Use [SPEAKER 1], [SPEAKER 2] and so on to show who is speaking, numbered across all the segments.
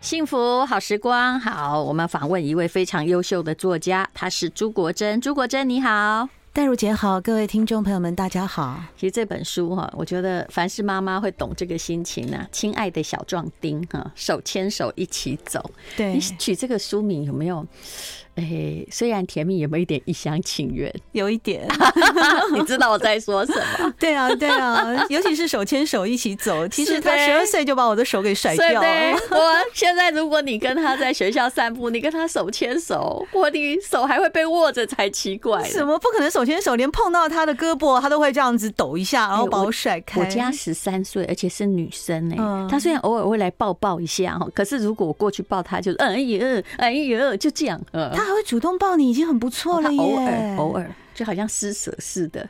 [SPEAKER 1] 幸福好时光，好，我们访问一位非常优秀的作家，他是朱国珍。朱国珍，你好，
[SPEAKER 2] 戴如姐好，各位听众朋友们，大家好。
[SPEAKER 1] 其实这本书哈，我觉得凡是妈妈会懂这个心情呢。亲爱的小壮丁哈，手牵手一起走。
[SPEAKER 2] 对，
[SPEAKER 1] 你取这个书名有没有？哎、欸，虽然甜蜜，有没有一点一厢情愿？
[SPEAKER 2] 有一点，
[SPEAKER 1] 你知道我在说什么？
[SPEAKER 2] 对啊，对啊，尤其是手牵手一起走。其实他十二岁就把我的手给甩掉了。
[SPEAKER 1] 我现在，如果你跟他在学校散步，你跟他手牵手，我的手还会被握着才奇怪。
[SPEAKER 2] 什么不可能？手牵手，连碰到他的胳膊，他都会这样子抖一下，然后把我甩开。
[SPEAKER 1] 我，我家十三岁，而且是女生呢、欸，她、嗯、虽然偶尔会来抱抱一下哈，可是如果我过去抱他，就哎呀哎呀，就这样。嗯
[SPEAKER 2] 他还会主动抱你，已经很不错了耶。
[SPEAKER 1] 偶尔偶尔，就好像施舍似的。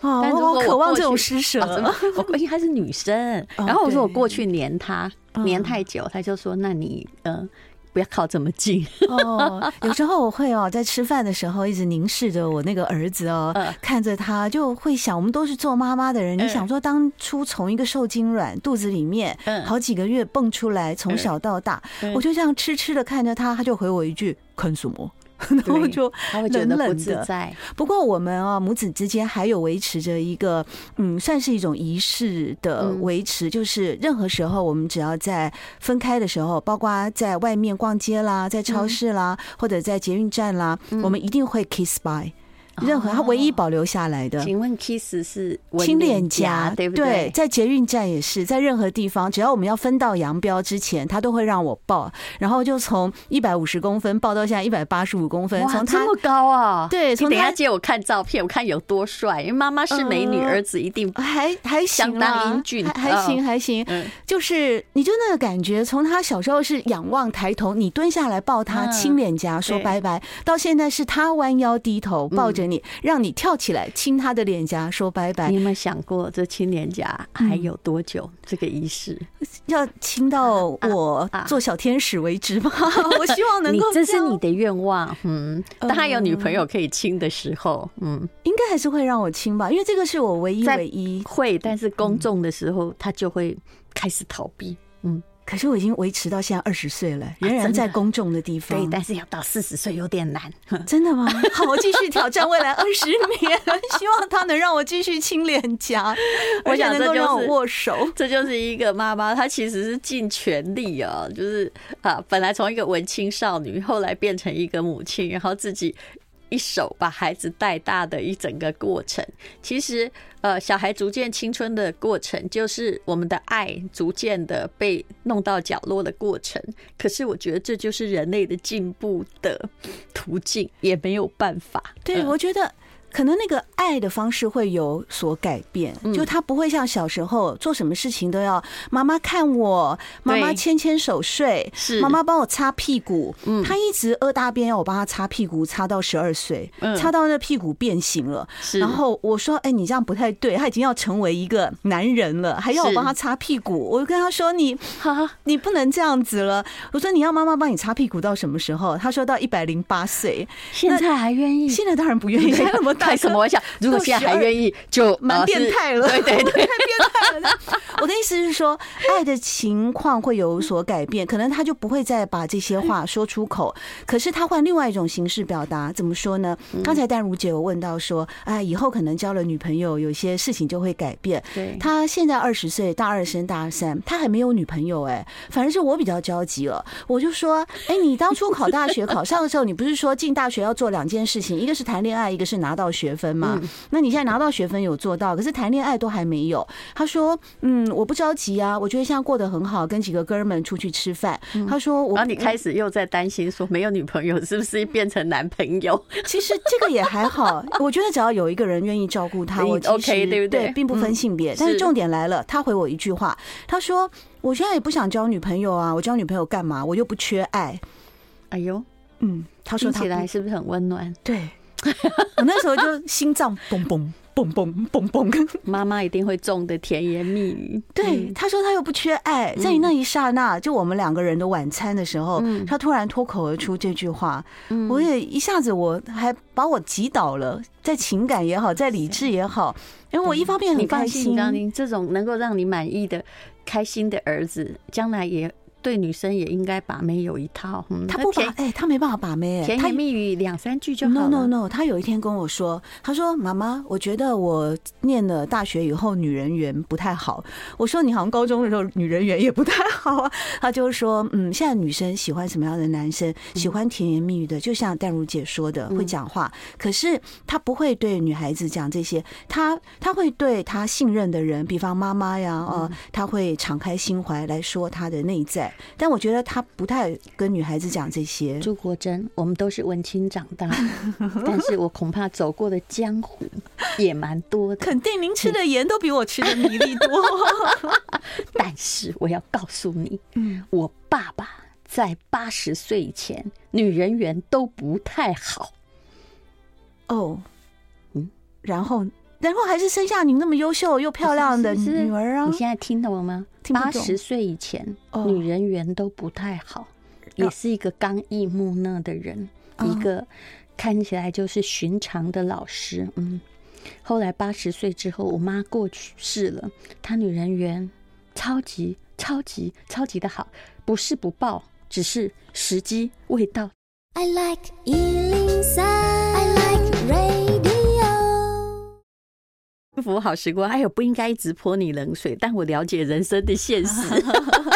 [SPEAKER 2] 哦，但我渴望这种施舍。
[SPEAKER 1] 我关心她是女生，然后我说我过去黏她，黏太久，她就说：“那你呃，不要靠这么近。”
[SPEAKER 2] 哦，有时候我会哦，在吃饭的时候一直凝视着我那个儿子哦，看着他，就会想，我们都是做妈妈的人，你想说，当初从一个受精卵肚子里面好几个月蹦出来，从小到大，我就这样痴痴的看着他，他就回我一句：“看什么？” 然后就冷冷的。不过我们啊，母子之间还有维持着一个，嗯，算是一种仪式的维持，就是任何时候我们只要在分开的时候，包括在外面逛街啦，在超市啦，或者在捷运站啦，我们一定会 kiss bye。任何他唯一保留下来的，
[SPEAKER 1] 请问 kiss 是
[SPEAKER 2] 亲脸颊，对不对？对，在捷运站也是，在任何地方，只要我们要分道扬镳之前，他都会让我抱，然后就从一百五十公分抱到现在一百八十五公分，从
[SPEAKER 1] 这么高啊！
[SPEAKER 2] 对，从
[SPEAKER 1] 等下借我看照片，我看有多帅。因为妈妈是美女，儿子一定
[SPEAKER 2] 还还相当英俊，还行还行。就是你就那个感觉，从他小时候是仰望抬头，你蹲下来抱他亲脸颊说拜拜，到现在是他弯腰低头抱着。你让你跳起来亲他的脸颊说拜拜，
[SPEAKER 1] 你有没有想过这亲脸颊还有多久？这个仪式
[SPEAKER 2] 要亲到我做小天使为止吗？我希望能够，
[SPEAKER 1] 这是你的愿望。嗯，当他有女朋友可以亲的时候，嗯，
[SPEAKER 2] 应该还是会让我亲吧，因为这个是我唯一唯一
[SPEAKER 1] 会，但是公众的时候他就会开始逃避。嗯。
[SPEAKER 2] 可是我已经维持到现在二十岁了，仍然在公众的地方。
[SPEAKER 1] 对，但是要到四十岁有点难。
[SPEAKER 2] 真的吗？好，我继续挑战未来二十 年，希望他能让我继续亲脸颊，我想能够让我握手。
[SPEAKER 1] 这就是一个妈妈，她其实是尽全力啊，就是啊，本来从一个文青少女，后来变成一个母亲，然后自己。一手把孩子带大的一整个过程，其实，呃，小孩逐渐青春的过程，就是我们的爱逐渐的被弄到角落的过程。可是，我觉得这就是人类的进步的途径，也没有办法。
[SPEAKER 2] 对，我觉得。可能那个爱的方式会有所改变，就他不会像小时候做什么事情都要妈妈看我，妈妈牵牵手睡，是妈妈帮我擦屁股。嗯，他一直饿大便要我帮他擦屁股，擦到十二岁，擦到那屁股变形了。是，然后我说：“哎，你这样不太对，他已经要成为一个男人了，还要我帮他擦屁股。”我就跟他说：“你，你不能这样子了。”我说：“你要妈妈帮你擦屁股到什么时候？”他说到一百零八岁，
[SPEAKER 1] 现在还愿意？
[SPEAKER 2] 现在当然不愿意，那么。
[SPEAKER 1] 开什么玩笑？如果现在还愿意，就
[SPEAKER 2] 蛮变态了。
[SPEAKER 1] 对对对，
[SPEAKER 2] 太变态了。我的意思是说，爱的情况会有所改变，可能他就不会再把这些话说出口，可是他换另外一种形式表达。怎么说呢？刚才淡如姐有问到说，哎，以后可能交了女朋友，有些事情就会改变。对，他现在二十岁，大二升大三，他还没有女朋友。哎，反正是我比较焦急了。我就说，哎，你当初考大学考上的时候，你不是说进大学要做两件事情，一个是谈恋爱，一个是拿到学分嘛，那你现在拿到学分有做到，可是谈恋爱都还没有。他说：“嗯，我不着急啊，我觉得现在过得很好，跟几个哥们出去吃饭。”他说：“我……”然后
[SPEAKER 1] 你开始又在担心说没有女朋友是不是变成男朋友？
[SPEAKER 2] 其实这个也还好，我觉得只要有一个人愿意照顾他，我
[SPEAKER 1] OK 对不对？
[SPEAKER 2] 并不分性别。但是重点来了，他回我一句话，他说：“我现在也不想交女朋友啊，我交女朋友干嘛？我又不缺爱。”哎呦，嗯，他说
[SPEAKER 1] 听起来是不是很温暖？
[SPEAKER 2] 对。我那时候就心脏嘣嘣嘣嘣嘣嘣，
[SPEAKER 1] 妈妈一定会种的甜言蜜语。
[SPEAKER 2] 对，他说他又不缺爱，在那一刹那，就我们两个人的晚餐的时候，他突然脱口而出这句话，我也一下子我还把我击倒了，在情感也好，在理智也好，因为我一方面很开心，
[SPEAKER 1] 这种能够让你满意的、开心的儿子，将来也。对女生也应该把妹有一套。嗯，
[SPEAKER 2] 他不把，哎，他没办法把妹，
[SPEAKER 1] 甜言蜜语两三句就好了。
[SPEAKER 2] No No No，他有一天跟我说，他说：“妈妈，我觉得我念了大学以后女人缘不太好。”我说：“你好像高中的时候女人缘也不太好啊。”他就说：“嗯，现在女生喜欢什么样的男生？喜欢甜言蜜语的，就像淡如姐说的，会讲话。可是他不会对女孩子讲这些，他他会对他信任的人，比方妈妈呀，呃，他会敞开心怀来说他的内在。但我觉得他不太跟女孩子讲这些。
[SPEAKER 1] 朱国珍，我们都是文青长大，但是我恐怕走过的江湖也蛮多的。
[SPEAKER 2] 肯定您吃的盐都比我吃的米粒多。
[SPEAKER 1] 但是我要告诉你，嗯，我爸爸在八十岁以前，女人缘都不太好。
[SPEAKER 2] 哦，嗯，然后，然后还是生下你那么优秀又漂亮的女儿啊！
[SPEAKER 1] 你现在听懂了吗？八十岁以前，女人缘都不太好，也是一个刚毅木讷的人，一个看起来就是寻常的老师。嗯，后来八十岁之后，我妈过去世了，她女人缘超级超级超级的好，不是不报，只是时机未到。I like 幸福好时光，哎呦，不应该一直泼你冷水，但我了解人生的现实，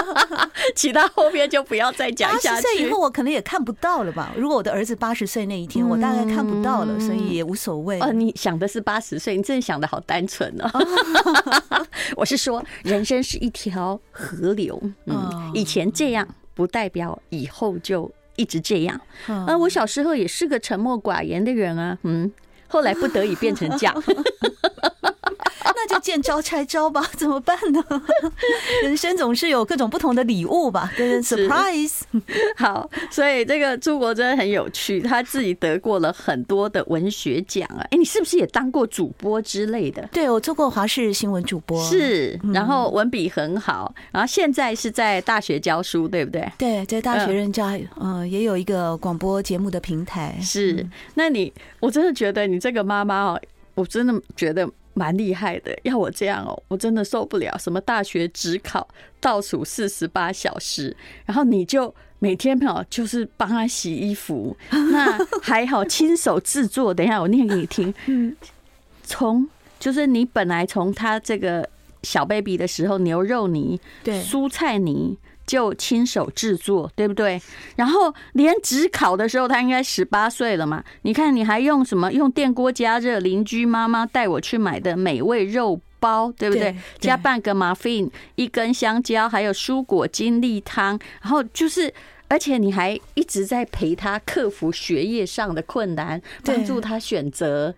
[SPEAKER 1] 其他后面就不要再讲下去。八十
[SPEAKER 2] 岁以后，我可能也看不到了吧？如果我的儿子八十岁那一天，我大概看不到了，所以也无所谓。
[SPEAKER 1] 哦，你想的是八十岁，你真的想的好单纯哦。我是说，人生是一条河流，嗯，以前这样不代表以后就一直这样。啊，我小时候也是个沉默寡言的人啊，嗯，后来不得已变成这样。
[SPEAKER 2] 那就见招拆招吧，怎么办呢？人生总是有各种不同的礼物吧，跟 surprise。
[SPEAKER 1] 好，所以这个朱国珍很有趣，他自己得过了很多的文学奖啊。哎，你是不是也当过主播之类的？
[SPEAKER 2] 对，我做过华视新闻主播，
[SPEAKER 1] 是，然后文笔很好，然后现在是在大学教书，对不对？
[SPEAKER 2] 对，在大学任教，嗯，也有一个广播节目的平台。
[SPEAKER 1] 是，那你，我真的觉得你这个妈妈哦，我真的觉得。蛮厉害的，要我这样哦，我真的受不了。什么大学只考倒数四十八小时，然后你就每天哦，就是帮他洗衣服，那还好亲手制作。等一下我念给你听，嗯，从就是你本来从他这个小 baby 的时候，牛肉泥、对蔬菜泥。就亲手制作，对不对？然后连职考的时候，他应该十八岁了嘛？你看，你还用什么？用电锅加热，邻居妈妈带我去买的美味肉包，对不对？加半个 muffin，一根香蕉，还有蔬果精力汤。然后就是，而且你还一直在陪他克服学业上的困难，帮助他选择，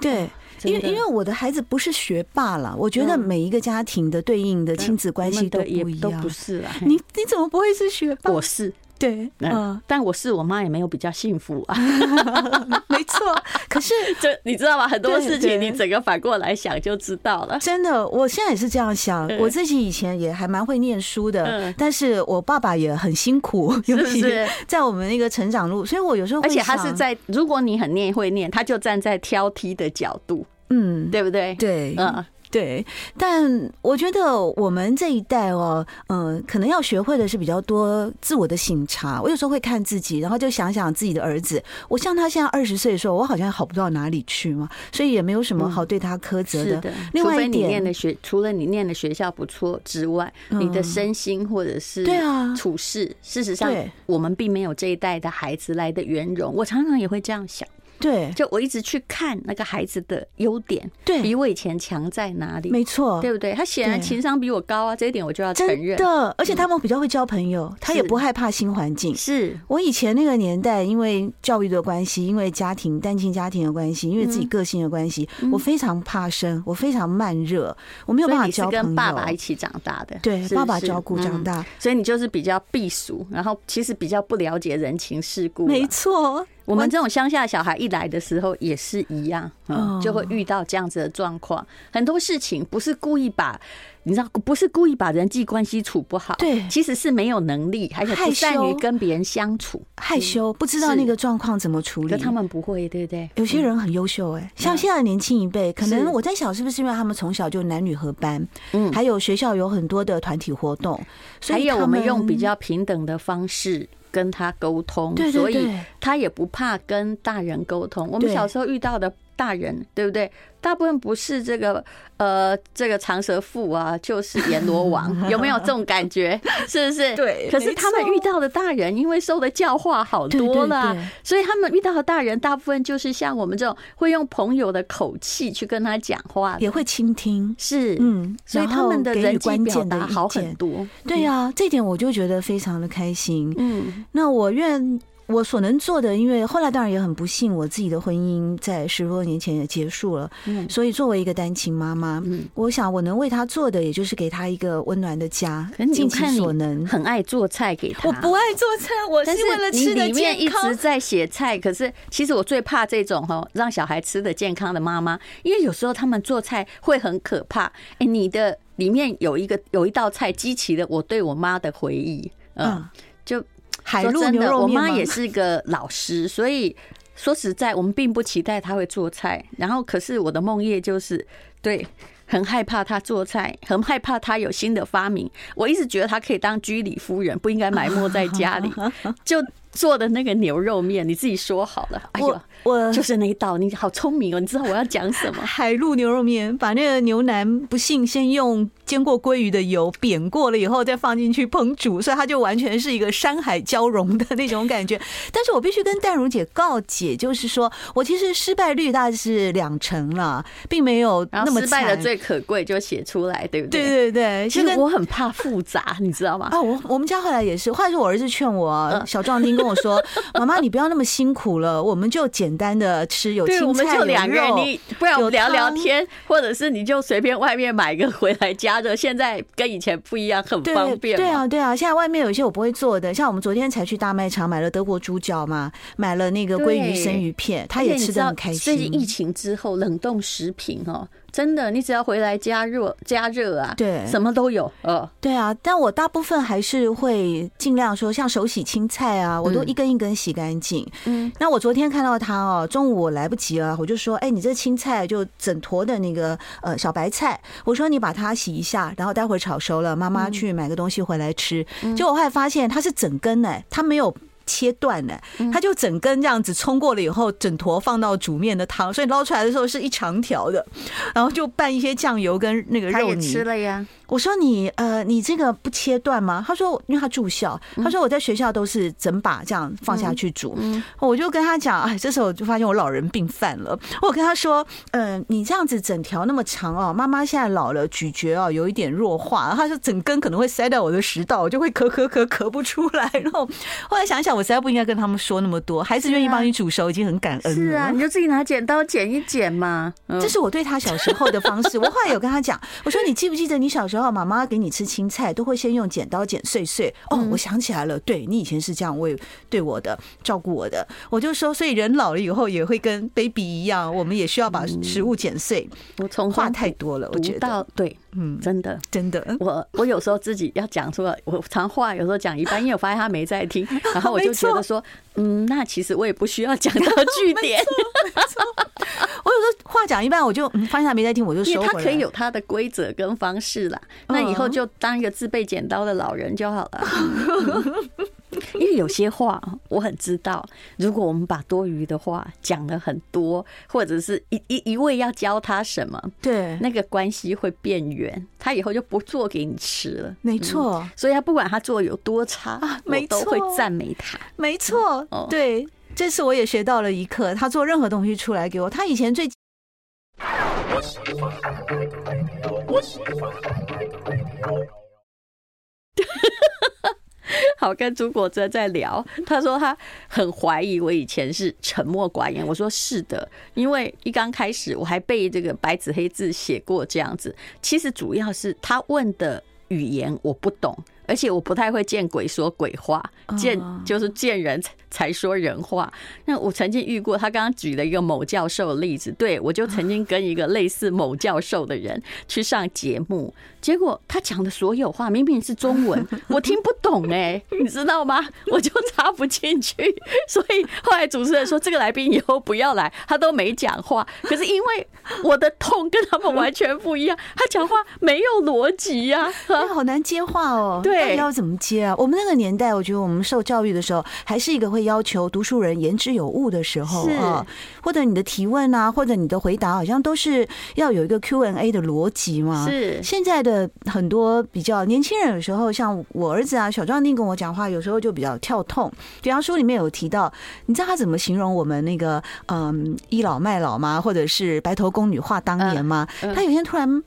[SPEAKER 2] 对。因为因为我的孩子不是学霸了，我觉得每一个家庭的对应的亲子关系都不一样。
[SPEAKER 1] 都不是啦，
[SPEAKER 2] 你你怎么不会是学霸？
[SPEAKER 1] 我是。
[SPEAKER 2] 对，嗯，
[SPEAKER 1] 但我是我妈也没有比较幸福啊，
[SPEAKER 2] 没错。可是
[SPEAKER 1] 这你知道吗？很多事情你整个反过来想就知道了。
[SPEAKER 2] 真的，我现在也是这样想。我自己以前也还蛮会念书的，但是我爸爸也很辛苦，尤其是在我们那个成长路，所以我有时候
[SPEAKER 1] 而且他是在，如果你很念会念，他就站在挑剔的角度，嗯，对不对？
[SPEAKER 2] 对，嗯。对，但我觉得我们这一代哦，嗯，可能要学会的是比较多自我的省察。我有时候会看自己，然后就想想自己的儿子。我像他现在二十岁的时候，我好像好不到哪里去嘛，所以也没有什么好对他苛责的。另外你念的学，除了你念的学校不错之外，你的身心或者是对啊处事，事实上我们并没有这一代的孩子来的圆融。我常常也会这样想。对，就我一直去看那个孩子的优点，对，比我以前强在哪里？没错，对不对？他显然情商比我高啊，这一点我就要承认。的，而且他们比较会交朋友，他也不害怕新环境。是我以前那个年代，因为教育的关系，因为家庭单亲家庭的关系，因为自己个性的关系，我非常怕生，我非常慢热，我没有办法交朋友。跟爸爸一起长大的，对，爸爸照顾长大，所以你就是比较避俗，然后其实比较不了解人情世故。没错。我们这种乡下小孩一来的时候也是一样，嗯，就会遇到这样子的状况。很多事情不是故意把
[SPEAKER 1] 你知道，不是故意把人际关系处不好，
[SPEAKER 2] 对，
[SPEAKER 1] 其实是没有能力，还有不善于跟别人相处，
[SPEAKER 2] 害羞，不知道那个状况怎么处理。
[SPEAKER 1] 可他们不会，对不对？
[SPEAKER 2] 有些人很优秀，哎，像现在的年轻一辈，可能我在想，是不是因为他们从小就男女合班，嗯，还有学校有很多的团体活动，所以
[SPEAKER 1] 还有我们用比较平等的方式跟他沟通，所以他也不怕跟大人沟通。我们小时候遇到的大人，对不对？大部分不是这个，呃，这个长舌妇啊，就是阎罗王，有没有这种感觉？是不是？
[SPEAKER 2] 对。
[SPEAKER 1] 可是他们遇到的大人，因为受的教化好多了，所以他们遇到的大人，大部分就是像我们这种会用朋友的口气去跟他讲话，
[SPEAKER 2] 也会倾听。
[SPEAKER 1] 是，嗯，所以他们的人际表达好很多。
[SPEAKER 2] 对呀，这点我就觉得非常的开心。嗯，那我愿。我所能做的，因为后来当然也很不幸，我自己的婚姻在十多年前也结束了。嗯，所以作为一个单亲妈妈，嗯，我想我能为她做的，也就是给她一个温暖的家，尽其所能。
[SPEAKER 1] 很爱做菜给她，
[SPEAKER 2] 我不爱做菜，我是为了吃的健康。
[SPEAKER 1] 里面一直在写菜，可是其实我最怕这种哈，让小孩吃的健康的妈妈，因为有时候他们做菜会很可怕。哎，你的里面有一个有一道菜激起了我对我妈的回忆，嗯，就。
[SPEAKER 2] 海陆牛肉面，
[SPEAKER 1] 我妈也是个老师，所以说实在，我们并不期待她会做菜。然后，可是我的梦叶就是对，很害怕她做菜，很害怕她有新的发明。我一直觉得她可以当居里夫人，不应该埋没在家里。就。做的那个牛肉面，你自己说好了。哎呦，我就是那一道，你好聪明哦！你知道我要讲什么？
[SPEAKER 2] 海陆牛肉面，把那个牛腩不幸先用煎过鲑鱼的油煸过了以后，再放进去烹煮，所以它就完全是一个山海交融的那种感觉。但是我必须跟淡如姐告解，就是说我其实失败率大概是两成了，并没有那么
[SPEAKER 1] 失败的最可贵就写出来，对不对？
[SPEAKER 2] 对对对，
[SPEAKER 1] 其实我很怕复杂，你知道吗？
[SPEAKER 2] 啊，我我们家后来也是，后来是我儿子劝我，小壮丁跟我说：“妈妈，你不要那么辛苦了，我们就简单的吃，有青菜，有肉，
[SPEAKER 1] 你不要聊聊天，或者是你就随便外面买个回来加热。现在跟以前不一样，很方便。
[SPEAKER 2] 对啊，对啊，现在外面有一些我不会做的，像我们昨天才去大卖场买了德国猪脚嘛，买了那个鲑鱼生鱼片，他也吃的很开心。
[SPEAKER 1] 最近疫情之后，冷冻食品哦。真的，你只要回来加热加热啊，对，什么都有。呃，
[SPEAKER 2] 对啊，但我大部分还是会尽量说，像手洗青菜啊，我都一根一根洗干净。嗯，那我昨天看到他哦，中午我来不及了，我就说，哎，你这青菜就整坨的那个呃小白菜，我说你把它洗一下，然后待会儿炒熟了，妈妈去买个东西回来吃。结果我后来发现它是整根哎，它没有。切断了，它就整根这样子冲过了以后，整坨放到煮面的汤，所以捞出来的时候是一长条的，然后就拌一些酱油跟那个肉泥。
[SPEAKER 1] 吃了呀。
[SPEAKER 2] 我说你呃，你这个不切断吗？他说，因为他住校，他说我在学校都是整把这样放下去煮。我就跟他讲，哎，这时候我就发现我老人病犯了。我跟他说，嗯，你这样子整条那么长哦，妈妈现在老了，咀嚼哦有一点弱化。他说整根可能会塞到我的食道，我就会咳咳咳咳不出来。然 后后来想想，我实在不应该跟他们说那么多。孩子愿意帮你煮熟，已经很感恩了。
[SPEAKER 1] 是啊，你就自己拿剪刀剪一剪嘛。
[SPEAKER 2] 这是我对他小时候的方式。我后来有跟他讲，我说你记不记得你小时候？然后妈妈给你吃青菜，都会先用剪刀剪碎碎。哦，我想起来了，对，你以前是这样为对我的照顾我的。我就说，所以人老了以后也会跟 baby 一样，我们也需要把食物剪碎。
[SPEAKER 1] 我从
[SPEAKER 2] 话太多了，我觉得
[SPEAKER 1] 对，嗯，真的
[SPEAKER 2] 真的。
[SPEAKER 1] 我我有时候自己要讲出来，我常话有时候讲一半，因为我发现他没在听，然后我就觉得说，嗯，那其实我也不需要讲到句 点。
[SPEAKER 2] 我有时候话讲一半，我就发现他没在听，我就说
[SPEAKER 1] 他可以有他的规则跟方式啦。那以后就当一个自备剪刀的老人就好了。因为有些话我很知道，如果我们把多余的话讲了很多，或者是一一一味要教他什么，对，那个关系会变远，他以后就不做给你吃了。
[SPEAKER 2] 没错，
[SPEAKER 1] 所以他不管他做有多差，我都会赞美他。
[SPEAKER 2] 没错，对。这次我也学到了一课，他做任何东西出来给我，他以前最
[SPEAKER 1] 好跟朱国哲在聊，他说他很怀疑我以前是沉默寡言，我说是的，因为一刚开始我还被这个白纸黑字写过这样子，其实主要是他问的语言我不懂。而且我不太会见鬼说鬼话，见就是见人才说人话。那我曾经遇过，他刚刚举了一个某教授的例子，对，我就曾经跟一个类似某教授的人去上节目，结果他讲的所有话明明是中文，我听不懂哎，你知道吗？我就插不进去，所以后来主持人说这个来宾以后不要来，他都没讲话。可是因为我的痛跟他们完全不一样，他讲话没有逻辑呀，
[SPEAKER 2] 好难接话哦。对。要怎么接啊？我们那个年代，我觉得我们受教育的时候，还是一个会要求读书人言之有物的时候啊，或者你的提问啊，或者你的回答，好像都是要有一个 Q&A 的逻辑嘛。是现在的很多比较年轻人，有时候像我儿子啊，小壮丁跟我讲话，有时候就比较跳痛。比方书里面有提到，你知道他怎么形容我们那个嗯倚老卖老吗？或者是白头宫女话当年吗？他有一天突然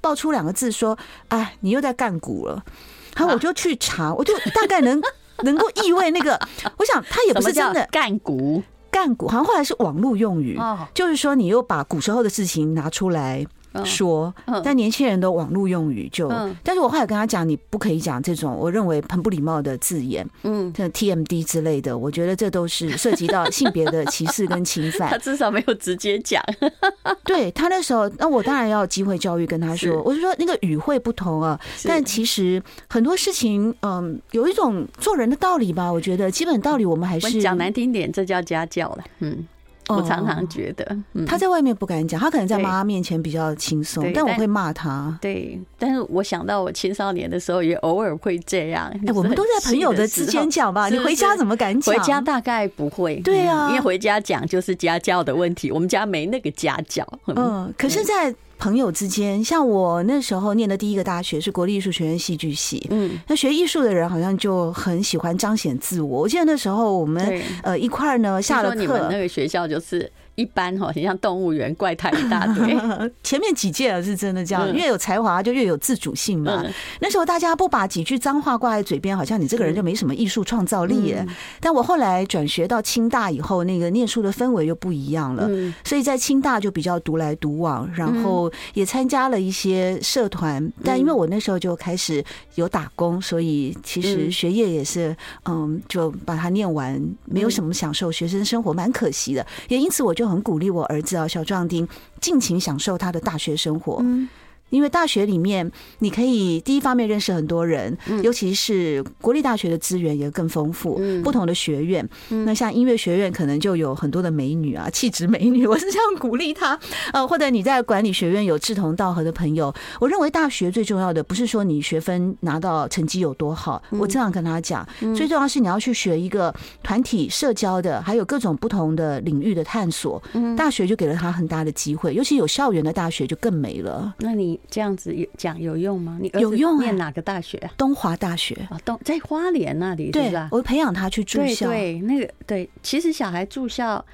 [SPEAKER 2] 爆出两个字说：“哎，你又在干股了。” 然后我就去查，我就大概能 能够意味那个，我想他也不是真的
[SPEAKER 1] 干股，
[SPEAKER 2] 干股好像后来是网络用语，就是说你又把古时候的事情拿出来。说，但年轻人的网络用语就，但是我后来跟他讲，你不可以讲这种我认为很不礼貌的字眼，嗯，像 TMD 之类的，我觉得这都是涉及到性别的歧视跟侵犯。
[SPEAKER 1] 他至少没有直接讲，
[SPEAKER 2] 对他那时候，那我当然要机会教育跟他说，我就说那个语汇不同啊，但其实很多事情，嗯，有一种做人的道理吧，我觉得基本道理我们还是
[SPEAKER 1] 讲难听点，这叫家教了，嗯。我常常觉得，
[SPEAKER 2] 他在外面不敢讲，他可能在妈妈面前比较轻松，但我会骂他。
[SPEAKER 1] 对，但是我想到我青少年的时候，也偶尔会这样。哎，
[SPEAKER 2] 我们都在朋友的之间讲吧，你回家怎么敢讲？
[SPEAKER 1] 回家大概不会。对啊，因为回家讲就是家教的问题，我们家没那个家教。
[SPEAKER 2] 嗯，可是，在。朋友之间，像我那时候念的第一个大学是国立艺术学院戏剧系，嗯，那学艺术的人好像就很喜欢彰显自我。我记得那时候我们呃一块儿呢下了课，
[SPEAKER 1] 你们那个学校就是。一般哈，很像动物园，怪胎一大堆。
[SPEAKER 2] 前面几届是真的这样，越有才华就越有自主性嘛。那时候大家不把几句脏话挂在嘴边，好像你这个人就没什么艺术创造力。但我后来转学到清大以后，那个念书的氛围又不一样了。所以在清大就比较独来独往，然后也参加了一些社团。但因为我那时候就开始有打工，所以其实学业也是嗯，就把它念完，没有什么享受学生生活，蛮可惜的。也因此我就。很鼓励我儿子啊，小壮丁尽情享受他的大学生活。因为大学里面，你可以第一方面认识很多人，尤其是国立大学的资源也更丰富，不同的学院。那像音乐学院，可能就有很多的美女啊，气质美女。我是这样鼓励他。呃，或者你在管理学院有志同道合的朋友。我认为大学最重要的不是说你学分拿到成绩有多好，我这样跟他讲，最重要是你要去学一个团体社交的，还有各种不同的领域的探索。大学就给了他很大的机会，尤其有校园的大学就更美了。
[SPEAKER 1] 那你？这样子有讲有用吗？你有用？念哪个大学啊？
[SPEAKER 2] 东华大学
[SPEAKER 1] 啊，东在花莲那里，对吧？
[SPEAKER 2] 我培养他去住校，
[SPEAKER 1] 对，那个对。其实小孩住校，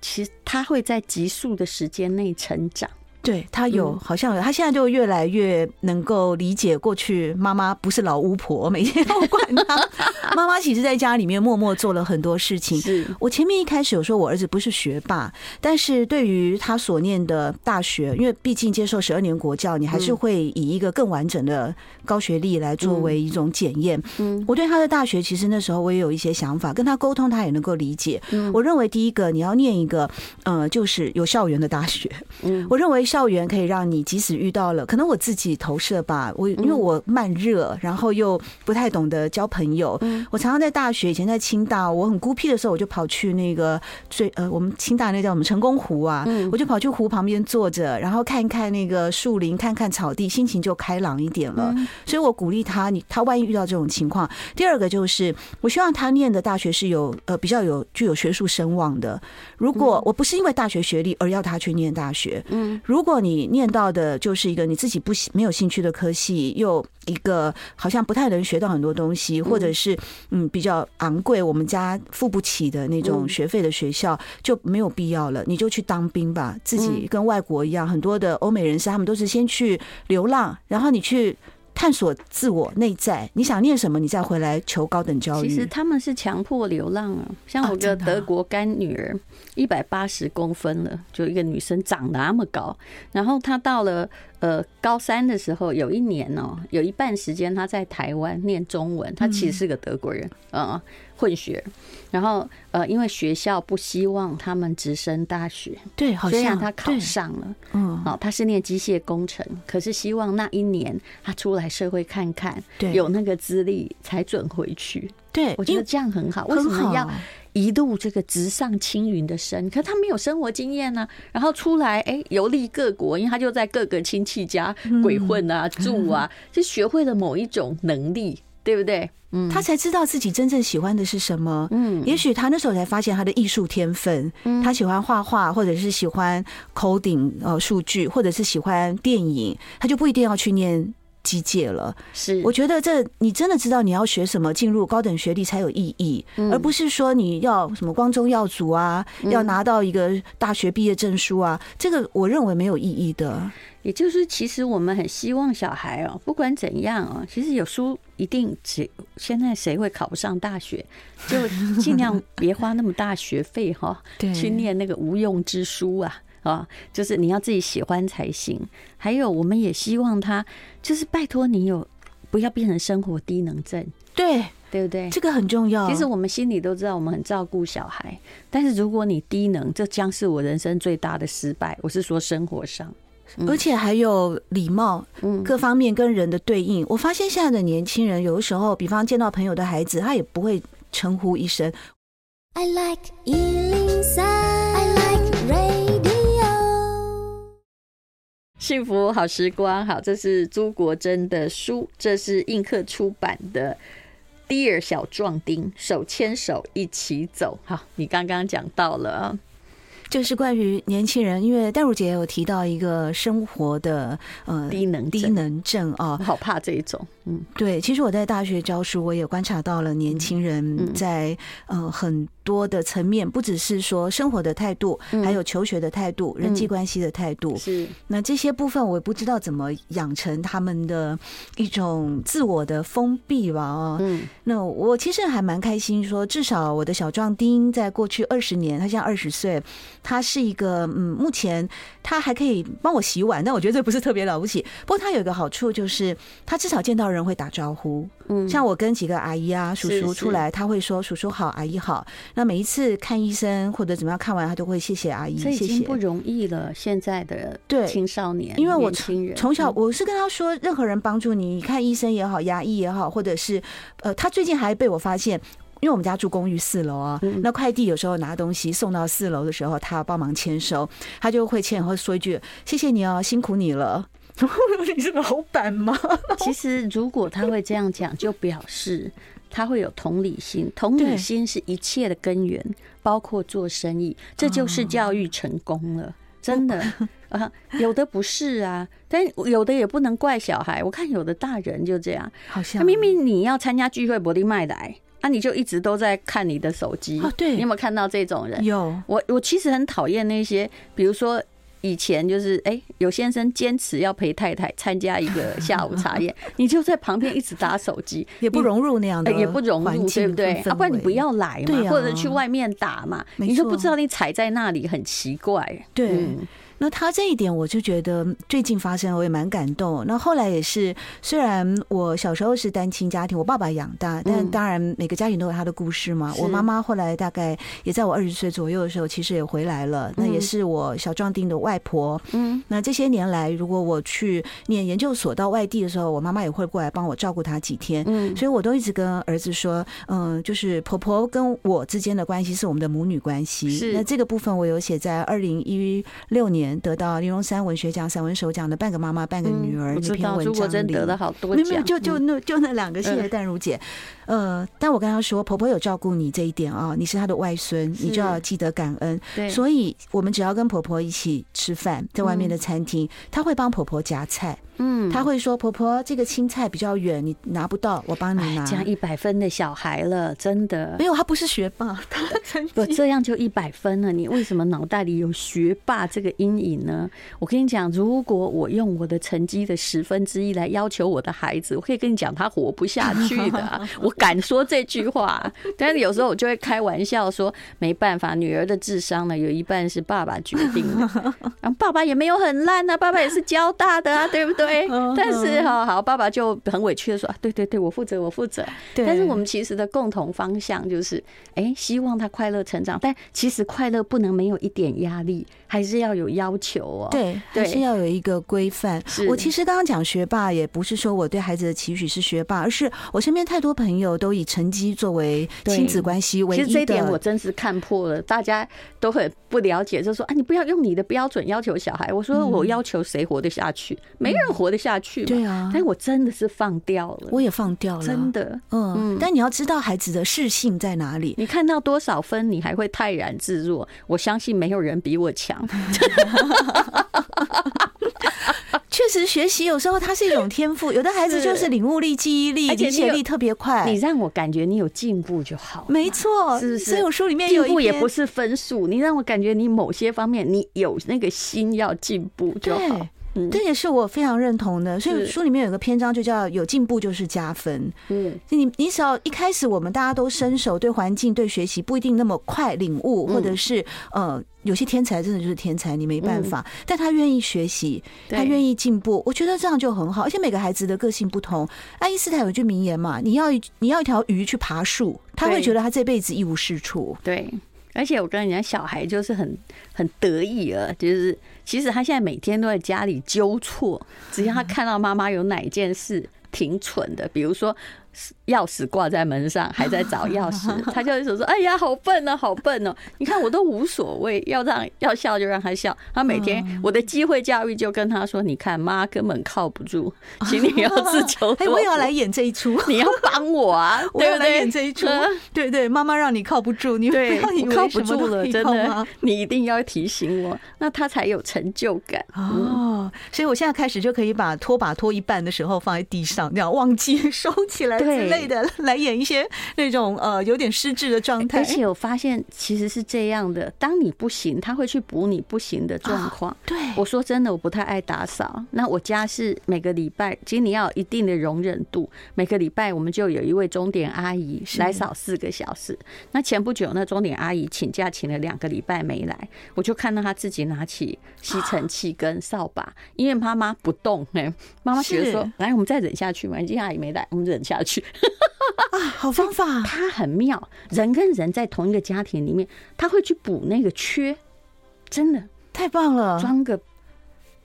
[SPEAKER 1] 其实他会在急速的时间内成长。
[SPEAKER 2] 对他有，好像有，他现在就越来越能够理解过去妈妈不是老巫婆，每天要管他。妈妈其实在家里面默默做了很多事情。是我前面一开始有说我儿子不是学霸，但是对于他所念的大学，因为毕竟接受十二年国教，你还是会以一个更完整的高学历来作为一种检验。嗯，我对他的大学其实那时候我也有一些想法，跟他沟通，他也能够理解。我认为第一个你要念一个，呃，就是有校园的大学。嗯，我认为。校园可以让你即使遇到了，可能我自己投射吧。我因为我慢热，然后又不太懂得交朋友。我常常在大学以前在清大，我很孤僻的时候，我就跑去那个最呃，我们清大那叫我们成功湖啊，我就跑去湖旁边坐着，然后看一看那个树林，看看草地，心情就开朗一点了。所以我鼓励他，你他万一遇到这种情况，第二个就是我希望他念的大学是有呃比较有具有学术声望的。如果我不是因为大学学历而要他去念大学，嗯，如如果你念到的就是一个你自己不没有兴趣的科系，又一个好像不太能学到很多东西，或者是嗯比较昂贵，我们家付不起的那种学费的学校，就没有必要了。你就去当兵吧，自己跟外国一样，很多的欧美人士他们都是先去流浪，然后你去探索自我内在，你想念什么，你再回来求高等教育。
[SPEAKER 1] 其实他们是强迫流浪啊，像我个德国干女儿，一百八十公分了，就一个女生长那么高，然后她到了呃高三的时候，有一年哦，有一半时间她在台湾念中文，她其实是个德国人啊。混血，然后呃，因为学校不希望他们直升大学，
[SPEAKER 2] 对，好像
[SPEAKER 1] 虽然他考上了，嗯，哦，他是念机械工程，可是希望那一年他出来社会看看，对，有那个资历才准回去。
[SPEAKER 2] 对，
[SPEAKER 1] 我觉得这样很好。为什么要一路这个直上青云的升？可他没有生活经验呢，然后出来哎，游历各国，因为他就在各个亲戚家鬼混啊、住啊，就学会了某一种能力。对不对？嗯，
[SPEAKER 2] 他才知道自己真正喜欢的是什么。嗯，也许他那时候才发现他的艺术天分。嗯，他喜欢画画，或者是喜欢 coding 呃数据，或者是喜欢电影，他就不一定要去念机械了。
[SPEAKER 1] 是，
[SPEAKER 2] 我觉得这你真的知道你要学什么，进入高等学历才有意义，而不是说你要什么光宗耀祖啊，要拿到一个大学毕业证书啊，这个我认为没有意义的。
[SPEAKER 1] 也就是，其实我们很希望小孩哦，不管怎样哦，其实有书一定谁现在谁会考不上大学，就尽量别花那么大学费哈，去念那个无用之书啊啊！就是你要自己喜欢才行。还有，我们也希望他就是拜托你有不要变成生活低能症，
[SPEAKER 2] 对
[SPEAKER 1] 对不对？
[SPEAKER 2] 这个很重要。
[SPEAKER 1] 其实我们心里都知道，我们很照顾小孩，但是如果你低能，这将是我人生最大的失败。我是说生活上。
[SPEAKER 2] 而且还有礼貌，各方面跟人的对应。我发现现在的年轻人，有的时候，比方见到朋友的孩子，他也不会称呼一声。I like 103, I like
[SPEAKER 1] 幸福好时光，好，这是朱国珍的书，这是映客出版的《Dear 小壮丁》，手牵手一起走。好，你刚刚讲到了。
[SPEAKER 2] 就是关于年轻人，因为戴如姐有提到一个生活的呃
[SPEAKER 1] 低能
[SPEAKER 2] 低能症啊，
[SPEAKER 1] 好怕这一种。嗯，
[SPEAKER 2] 对，其实我在大学教书，我也观察到了年轻人在呃很多的层面，不只是说生活的态度，还有求学的态度、人际关系的态度。是，那这些部分我也不知道怎么养成他们的一种自我的封闭吧？哦，嗯，那我其实还蛮开心，说至少我的小壮丁在过去二十年，他现在二十岁，他是一个嗯，目前他还可以帮我洗碗，但我觉得这不是特别了不起。不过他有一个好处，就是他至少见到人会打招呼。嗯，像我跟几个阿姨啊、叔叔出来，他会说叔叔好，阿姨好。那每一次看医生或者怎么样，看完他都会谢谢阿姨，谢谢。
[SPEAKER 1] 不容易了，现在的对青少年，
[SPEAKER 2] 因为我从从小我是跟他说，任何人帮助你，你看医生也好，牙医也好，或者是呃，他最近还被我发现，因为我们家住公寓四楼啊，那快递有时候拿东西送到四楼的时候，他要帮忙签收，他就会签，然后说一句谢谢你哦，辛苦你了。你是老板吗？
[SPEAKER 1] 其实，如果他会这样讲，就表示他会有同理心。同理心是一切的根源，包括做生意，这就是教育成功了。真的啊，有的不是啊，但有的也不能怪小孩。我看有的大人就这样，好像他明明你要参加聚会，不得麦来，啊，你就一直都在看你的手机。对，你有没有看到这种人？有。我我其实很讨厌那些，比如说。以前就是哎、欸，有先生坚持要陪太太参加一个下午茶宴，你就在旁边一直打手机，
[SPEAKER 2] 也不融入那样的，
[SPEAKER 1] 也不融入，对不对？啊不然你不要来嘛，或者去外面打嘛，你就不知道你踩在那里很奇怪。
[SPEAKER 2] 对。那他这一点，我就觉得最近发生，我也蛮感动。那后来也是，虽然我小时候是单亲家庭，我爸爸养大，但当然每个家庭都有他的故事嘛。我妈妈后来大概也在我二十岁左右的时候，其实也回来了。那也是我小壮丁的外婆。嗯，那这些年来，如果我去念研究所到外地的时候，我妈妈也会过来帮我照顾她几天。嗯，所以我都一直跟儿子说，嗯，就是婆婆跟我之间的关系是我们的母女关系。是，那这个部分我有写在二零一六年。得到林荣三文学奖、散文首奖的《半个妈妈半个女儿》那篇文章里，得了好多奖。没有，就就那就那两个，谢谢淡如姐。呃，但我跟她说，婆婆有照顾你这一点啊，你是她的外孙，你就要记得感恩。对，所以我们只要跟婆婆一起吃饭，在外面的餐厅，她会帮婆婆夹菜。嗯，她会说：“婆婆，这个青菜比较远，你拿不到，我帮你拿。”这样一百分的小孩了，真的没有，他不是学霸，他不这样就一百分了。你为什么脑袋里有学霸这个阴
[SPEAKER 1] 影呢？我跟你讲，如果我用我的成绩的十分之一来要求我的孩子，我可以跟你讲，他活不下去的啊。我敢说这句话，但是有时候我就会开玩笑说，没办法，女儿的智商呢，有一半是爸爸决定的。然后爸爸也没有很烂啊，爸爸也是交大的啊，对不对？但是哦好，爸爸就很委屈的说，啊对对对，我负责，我负责。但是我们其实的共同方向就是，哎，希望他快乐成长。但其实快乐不能没有一点压力，还是要有要求哦。
[SPEAKER 2] 对，还是要有一个规范。我其实刚刚讲学霸，也不是说我对孩子的期许是学霸，而是我身边太多朋友都以成绩作为亲子关系唯一的。
[SPEAKER 1] 其实这一点我真是看破了，大家都很不了解，就说啊，你不要用你的标准要求小孩。我说我要求谁活得下去？没人活得下去。对啊，但我真的是放掉了，
[SPEAKER 2] 我也放掉了，
[SPEAKER 1] 真的。
[SPEAKER 2] 嗯，但你要知道孩子的适性在哪里。
[SPEAKER 1] 你看到多少分，你还会泰然自若？我相信没有人比我强。
[SPEAKER 2] 确实，学习有时候它是一种天赋，有的孩子就是领悟力、记忆力、理解力特别快。
[SPEAKER 1] 你让我感觉你有进步就好。
[SPEAKER 2] 没错，是不是？所以我书里面
[SPEAKER 1] 进步也不是分数，你让我感觉你某些方面你有那个心要进步就好。
[SPEAKER 2] 这也是我非常认同的，所以书里面有个篇章就叫“有进步就是加分”。嗯，你你只要一开始我们大家都伸手，对环境、对学习不一定那么快领悟，或者是呃，有些天才真的就是天才，你没办法。但他愿意学习，他愿意进步，我觉得这样就很好。而且每个孩子的个性不同。爱因斯坦有句名言嘛：“你要你要一条鱼去爬树，他会觉得他这辈子一无是处。”
[SPEAKER 1] 对。而且我跟你讲，小孩就是很很得意了，就是其实他现在每天都在家里纠错，只要他看到妈妈有哪件事挺蠢的，比如说。钥匙挂在门上，还在找钥匙，他就会说说：“哎呀，好笨哦，好笨哦！你看我都无所谓，要让要笑就让他笑。他每天我的机会教育就跟他说：你看妈根本靠不住，请你要自求多福。
[SPEAKER 2] 我也要来演这一出，
[SPEAKER 1] 你要帮我啊！
[SPEAKER 2] 我要来演这一出，对对，妈妈让你靠不住，你不要以为靠不住了，真的，你一定要提醒我，那他才有成就感哦。所以我现在开始就可以把拖把拖一半的时候放在地上，这样忘记收起来。之类的来演一些那种呃有点失智的状态，
[SPEAKER 1] 而且我发现其实是这样的：当你不行，他会去补你不行的状况。
[SPEAKER 2] 对，
[SPEAKER 1] 我说真的，我不太爱打扫。那我家是每个礼拜，其实你要有一定的容忍度。每个礼拜我们就有一位钟点阿姨来扫四个小时。那前不久，那钟点阿姨请假请了两个礼拜没来，我就看到她自己拿起吸尘器跟扫把，因为妈妈不动，哎，妈妈觉得说：“来，我们再忍下去嘛。”今天阿姨没来，我们忍下去。
[SPEAKER 2] 啊，好方法！
[SPEAKER 1] 他很妙，人跟人在同一个家庭里面，他会去补那个缺，真的
[SPEAKER 2] 太棒了，
[SPEAKER 1] 装个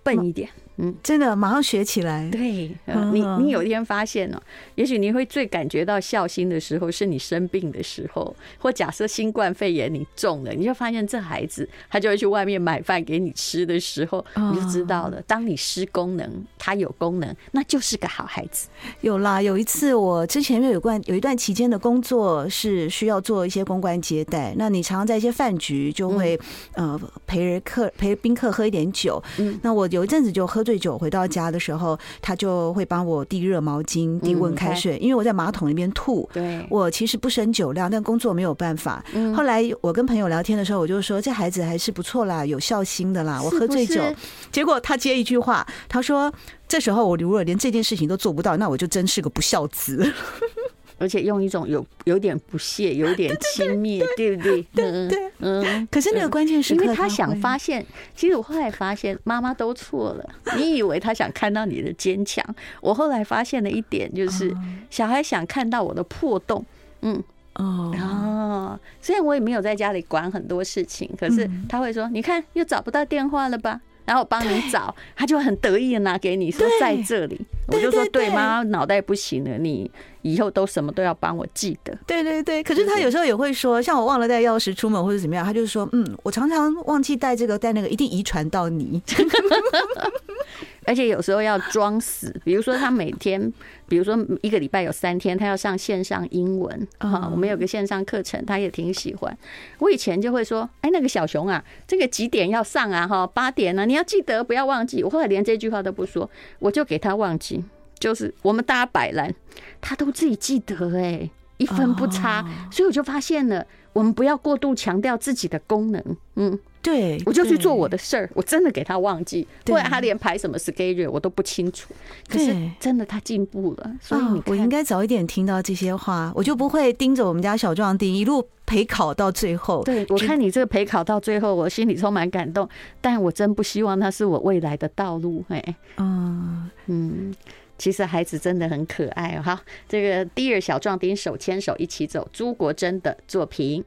[SPEAKER 1] 笨一点。嗯，
[SPEAKER 2] 真的马上学起来。
[SPEAKER 1] 对，你你有一天发现了，也许你会最感觉到孝心的时候，是你生病的时候，或假设新冠肺炎你中了，你就发现这孩子他就会去外面买饭给你吃的时候，你就知道了。当你失功能，他有功能，那就是个好孩子。
[SPEAKER 2] 有啦，有一次我之前有关有一段期间的工作是需要做一些公关接待，那你常常在一些饭局就会呃陪人客陪宾客喝一点酒，嗯，那我有一阵子就喝。醉酒回到家的时候，他就会帮我递热毛巾、递温开水，因为我在马桶里边吐。对，我其实不生酒量，但工作没有办法。后来我跟朋友聊天的时候，我就说：“这孩子还是不错啦，有孝心的啦。”我喝醉酒，结果他接一句话，他说：“这时候我如果连这件事情都做不到，那我就真是个不孝子。”
[SPEAKER 1] 而且用一种有有点不屑、有点轻蔑，对不对？
[SPEAKER 2] 对对嗯。可是那个关键是，
[SPEAKER 1] 因为他想发现，其实我后来发现妈妈都错了。你以为他想看到你的坚强，我后来发现了一点，就是小孩想看到我的破洞。嗯哦哦，虽然我也没有在家里管很多事情，可是他会说：“你看，又找不到电话了吧？”然后我帮你找，他就很得意的拿给你，说在这里。我就说：“对，妈妈脑袋不行了，你。”以后都什么都要帮我记得。
[SPEAKER 2] 对对对，可是他有时候也会说，像我忘了带钥匙出门或者怎么样，他就是说，嗯，我常常忘记带这个带那个，一定遗传到你。
[SPEAKER 1] 而且有时候要装死，比如说他每天，比如说一个礼拜有三天，他要上线上英文啊，我们有个线上课程，他也挺喜欢。我以前就会说，哎，那个小熊啊，这个几点要上啊？哈，八点呢，你要记得不要忘记。我后来连这句话都不说，我就给他忘记。就是我们大家摆烂，他都自己记得哎、欸，一分不差。所以我就发现了，我们不要过度强调自己的功能。嗯，
[SPEAKER 2] 对，
[SPEAKER 1] 我就去做我的事儿，我真的给他忘记，不然他连排什么 schedule 我都不清楚。可是真的他进步了，所以你
[SPEAKER 2] 我应该早一点听到这些话，我就不会盯着我们家小壮丁一路陪考到最后。
[SPEAKER 1] 对，我看你这个陪考到最后，我心里充满感动，但我真不希望那是我未来的道路。哎，嗯嗯。其实孩子真的很可爱哦。好，这个 Dear 小壮丁手牵手一起走，朱国珍的作品。